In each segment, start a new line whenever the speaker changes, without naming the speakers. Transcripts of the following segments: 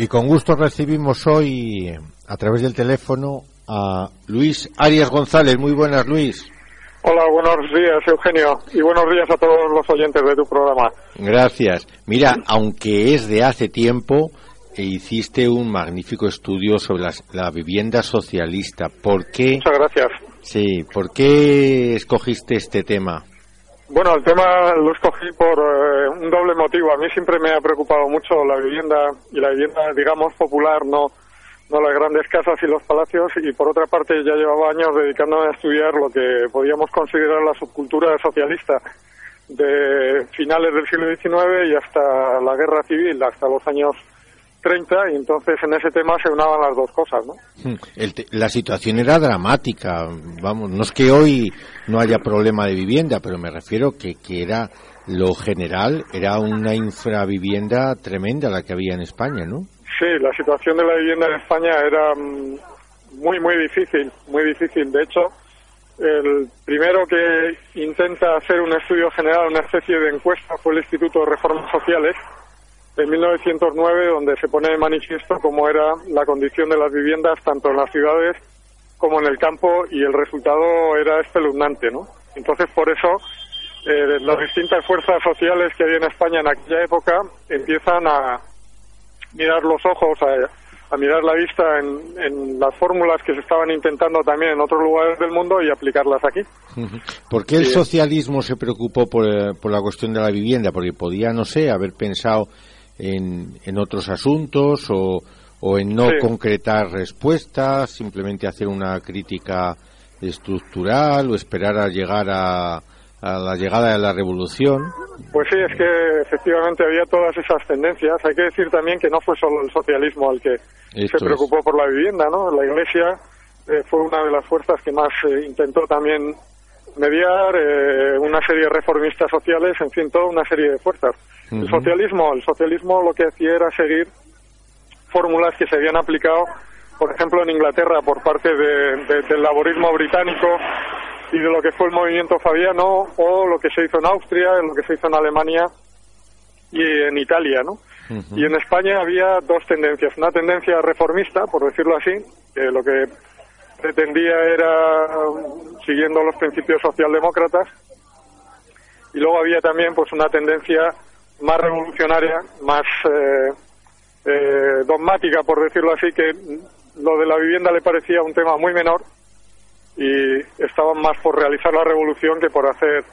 Y con gusto recibimos hoy a través del teléfono a Luis Arias González. Muy buenas, Luis.
Hola, buenos días, Eugenio, y buenos días a todos los oyentes de tu programa.
Gracias. Mira, aunque es de hace tiempo, hiciste un magnífico estudio sobre la, la vivienda socialista. ¿Por qué?
Muchas gracias.
Sí, ¿por qué escogiste este tema?
Bueno, el tema lo escogí por eh, un doble motivo. A mí siempre me ha preocupado mucho la vivienda y la vivienda, digamos, popular, no, no las grandes casas y los palacios. Y por otra parte, ya llevaba años dedicándome a estudiar lo que podíamos considerar la subcultura socialista de finales del siglo XIX y hasta la guerra civil, hasta los años 30 y entonces en ese tema se unaban las dos cosas, ¿no?
Te- la situación era dramática, vamos, no es que hoy no haya problema de vivienda, pero me refiero que, que era lo general, era una infravivienda tremenda la que había en España, ¿no?
Sí, la situación de la vivienda en España era mm, muy, muy difícil, muy difícil. De hecho, el primero que intenta hacer un estudio general, una especie de encuesta, fue el Instituto de Reformas Sociales de 1909, donde se pone de manifiesto cómo era la condición de las viviendas tanto en las ciudades como en el campo y el resultado era espeluznante, ¿no? Entonces, por eso, eh, las distintas fuerzas sociales que había en España en aquella época empiezan a mirar los ojos, a, a mirar la vista en, en las fórmulas que se estaban intentando también en otros lugares del mundo y aplicarlas aquí.
¿Por qué el
Sí.
socialismo se preocupó por, eh, por la cuestión de la vivienda? Porque podía, no sé, haber pensado en, en otros asuntos o, o en no
Sí.
concretar respuestas, simplemente hacer una crítica estructural o esperar a llegar a, a la llegada de la revolución.
Pues sí, es que efectivamente había todas esas tendencias. Hay que decir también que no fue solo el socialismo el que
Esto
se preocupó por la vivienda, ¿no? La Iglesia eh, fue una de las fuerzas que más eh, intentó también mediar, eh, una serie de reformistas sociales, en fin, toda una serie de fuerzas. El socialismo, el socialismo lo que hacía era seguir fórmulas que se habían aplicado, por ejemplo, en Inglaterra por parte de- de- del laborismo británico y de lo que fue el movimiento fabiano o lo que se hizo en Austria, lo que se hizo en Alemania y en Italia, ¿no? Y en España había dos tendencias. Una tendencia reformista, por decirlo así, que lo que pretendía era, siguiendo los principios socialdemócratas, y luego había también pues una tendencia más revolucionaria, más eh, eh, dogmática, por decirlo así, que lo de la vivienda le parecía un tema muy menor y estaban más por realizar la revolución que por hacer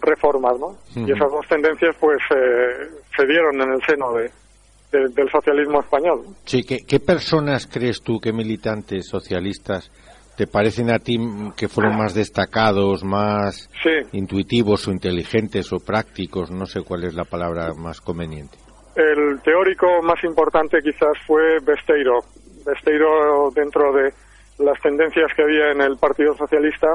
reformas, ¿no? Y esas dos tendencias pues eh, se dieron en el seno de, de- del socialismo español.
Sí, ¿qué, qué personas crees tú, qué militantes socialistas te parecen a ti que fueron más destacados, más
Sí,
intuitivos o inteligentes o prácticos? No sé cuál es la palabra más conveniente.
el teórico más importante quizás fue Besteiro. Besteiro dentro de las tendencias que había en el Partido Socialista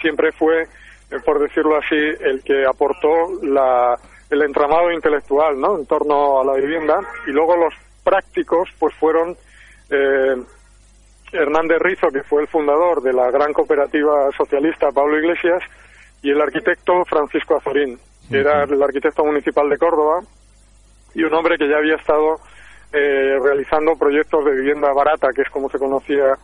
siempre fue, eh, por decirlo así, el que aportó la, el entramado intelectual ¿no? en torno a la vivienda y luego los prácticos pues fueron eh, Hernández Rizo, que fue el fundador de la gran cooperativa socialista Pablo Iglesias, y el arquitecto Francisco Azorín, que era el arquitecto municipal de Córdoba y un hombre que ya había estado eh, realizando proyectos de vivienda barata, que es como se conocía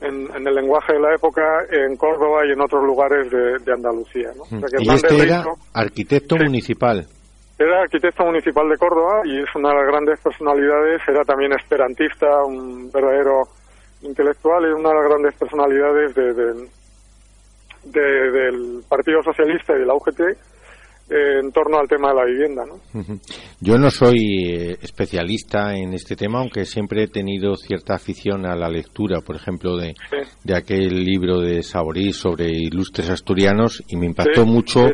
en, en el lenguaje de la época, en Córdoba y en otros lugares de, de Andalucía. ¿no? O sea que
Y
Hernández
este era
Rizo
arquitecto
Sí.
municipal.
era arquitecto municipal de Córdoba y es una de las grandes personalidades, era también esperantista, un verdadero intelectual y una de las grandes personalidades de- de- de- del Partido Socialista y de la UGT eh, en torno al tema de la vivienda. ¿no?
Yo no soy eh, especialista en este tema, aunque siempre he tenido cierta afición a la lectura, por ejemplo, de, de aquel libro de Saborí sobre ilustres asturianos, y me impactó mucho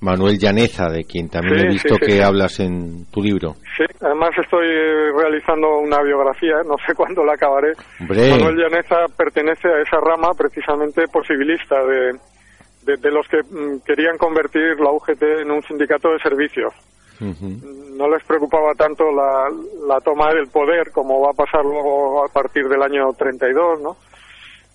Manuel Llaneza, de quien también he visto que hablas en tu libro.
Sí, además estoy realizando una biografía, no sé cuándo la acabaré. Manuel Llaneza pertenece a esa rama precisamente posibilista de de, los que mm, querían convertir la UGT en un sindicato de servicios. No les preocupaba tanto la, la toma del poder, como va a pasar luego a partir del año 32, ¿no?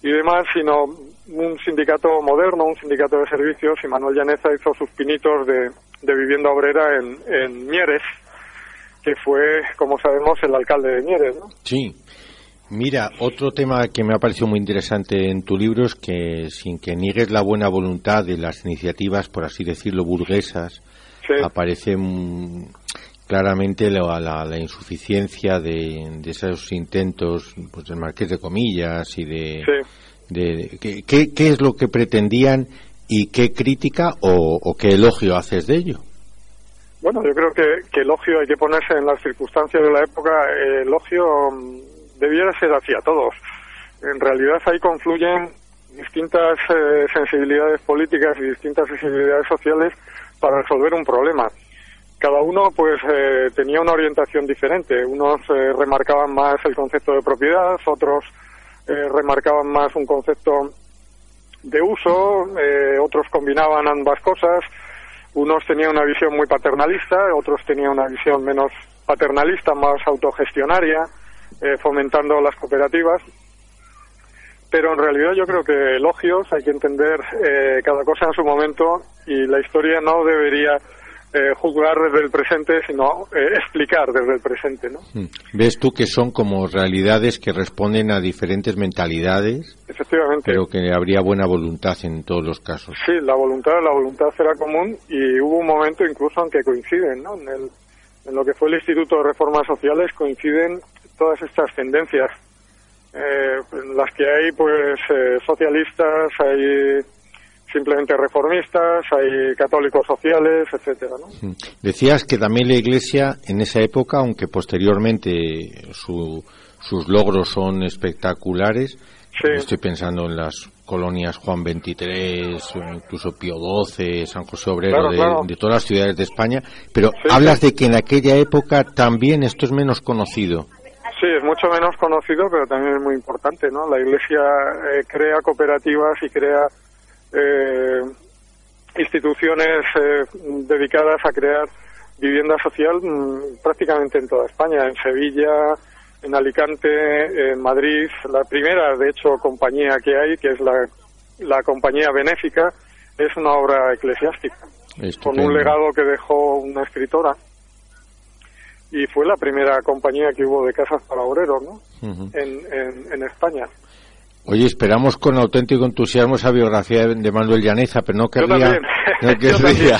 Y demás, sino un sindicato moderno, un sindicato de servicios, y Manuel Llaneza hizo sus pinitos de, de vivienda obrera en, en Mieres, que fue, como sabemos, el alcalde de Mieres, ¿no?
Sí. Mira, otro tema que me ha parecido muy interesante en tu libro es que, sin que niegues la buena voluntad de las iniciativas, por así decirlo, burguesas, aparece claramente la, la, insuficiencia de, esos intentos pues, del Marqués de Comillas y de... de, ¿qué, ¿qué, es lo que pretendían y qué crítica o, qué elogio haces de ello?
Bueno, yo creo que, que elogio hay que ponerse en las circunstancias de la época. elogio debiera ser hacia todos. En realidad ahí confluyen distintas eh, sensibilidades políticas y distintas sensibilidades sociales para resolver un problema. Cada uno pues eh, tenía una orientación diferente. Unos eh, remarcaban más el concepto de propiedad, otros remarcaban más un concepto de uso, otros combinaban ambas cosas. Unos tenían una visión muy paternalista, otros tenían una visión menos paternalista, más autogestionaria eh, fomentando las cooperativas. Pero en realidad yo creo que elogios, hay que entender eh, cada cosa en su momento y la historia no debería eh, juzgar desde el presente, sino explicar desde el presente. ¿no?
Hmm. ¿Ves tú que son como realidades que responden a diferentes mentalidades?
Efectivamente.
Pero que habría buena voluntad en todos los casos.
Sí, la voluntad, la voluntad será común y hubo un momento incluso en que coinciden, ¿no? En, el, en lo que fue el Instituto de Reformas Sociales coinciden todas estas tendencias. Eh, las que hay, pues, eh, socialistas, hay simplemente reformistas, hay católicos sociales, etcétera, ¿no?
Decías que también la Iglesia en esa época, aunque posteriormente sus logros son espectaculares, estoy pensando en las colonias Juan XXIII, incluso Pío XII, San José Obrero, de, todas las ciudades de España, pero hablas de que en aquella época también esto es menos conocido.
Sí, es mucho menos conocido, pero también es muy importante, ¿no? La Iglesia eh, crea cooperativas y crea eh, instituciones eh, dedicadas a crear vivienda social mm, prácticamente en toda España, en Sevilla, en Alicante, en Madrid. La primera, de hecho, compañía que hay, que es la, la compañía benéfica, es una obra eclesiástica, con un legado que dejó una escritora y fue la primera compañía que hubo de casas para obreros ¿no? en, en, España.
Oye, esperamos con auténtico entusiasmo esa biografía de Manuel Llaneza, pero no querría, no querría,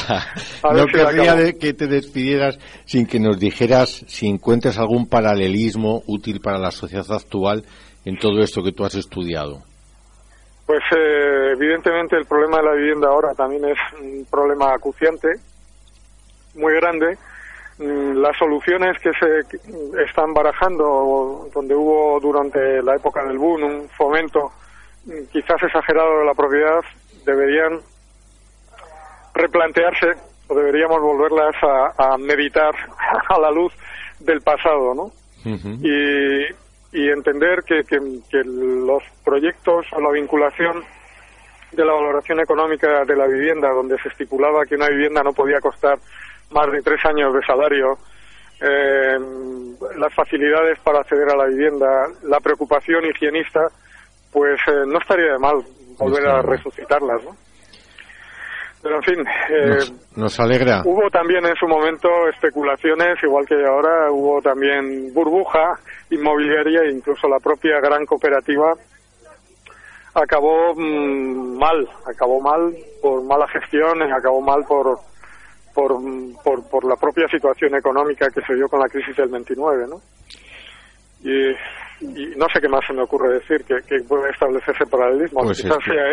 no querría que te despidieras sin que nos dijeras si encuentras algún paralelismo útil para la sociedad actual en todo esto que tú has estudiado.
Pues eh, evidentemente el problema de la vivienda ahora también es un problema acuciante, muy grande, las soluciones que se están barajando, donde hubo durante la época del boom un fomento mm, quizás exagerado de la propiedad, deberían replantearse o deberíamos volverlas a, meditar a la luz del pasado, ¿no? y, y, entender que, que, que los proyectos o la vinculación de la valoración económica de la vivienda, donde se estipulaba que una vivienda no podía costar más de tres años de salario, eh, las facilidades para acceder a la vivienda, la preocupación higienista, pues eh, no estaría de mal volver a resucitarlas, ¿no? Pero en fin,
eh, nos, alegra.
Hubo también en su momento especulaciones, igual que ahora, hubo también burbuja inmobiliaria e incluso la propia gran cooperativa acabó mm, mal, acabó mal por mala gestión acabó mal por por, por, por la propia situación económica que se dio con la crisis del 29, ¿no? Y y no sé qué más se me ocurre decir que, que puede establecerse paralelismo.
Pues
Quizás
este-
sea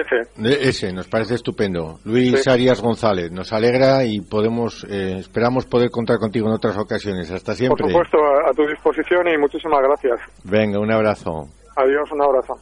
ese.
Ese, nos parece estupendo. Luis
Sí.
Arias González, nos alegra y podemos, eh, esperamos poder contar contigo en otras ocasiones. Hasta
Por
siempre.
supuesto, a, a tu disposición y muchísimas gracias.
Venga, un abrazo.
Adiós, un abrazo.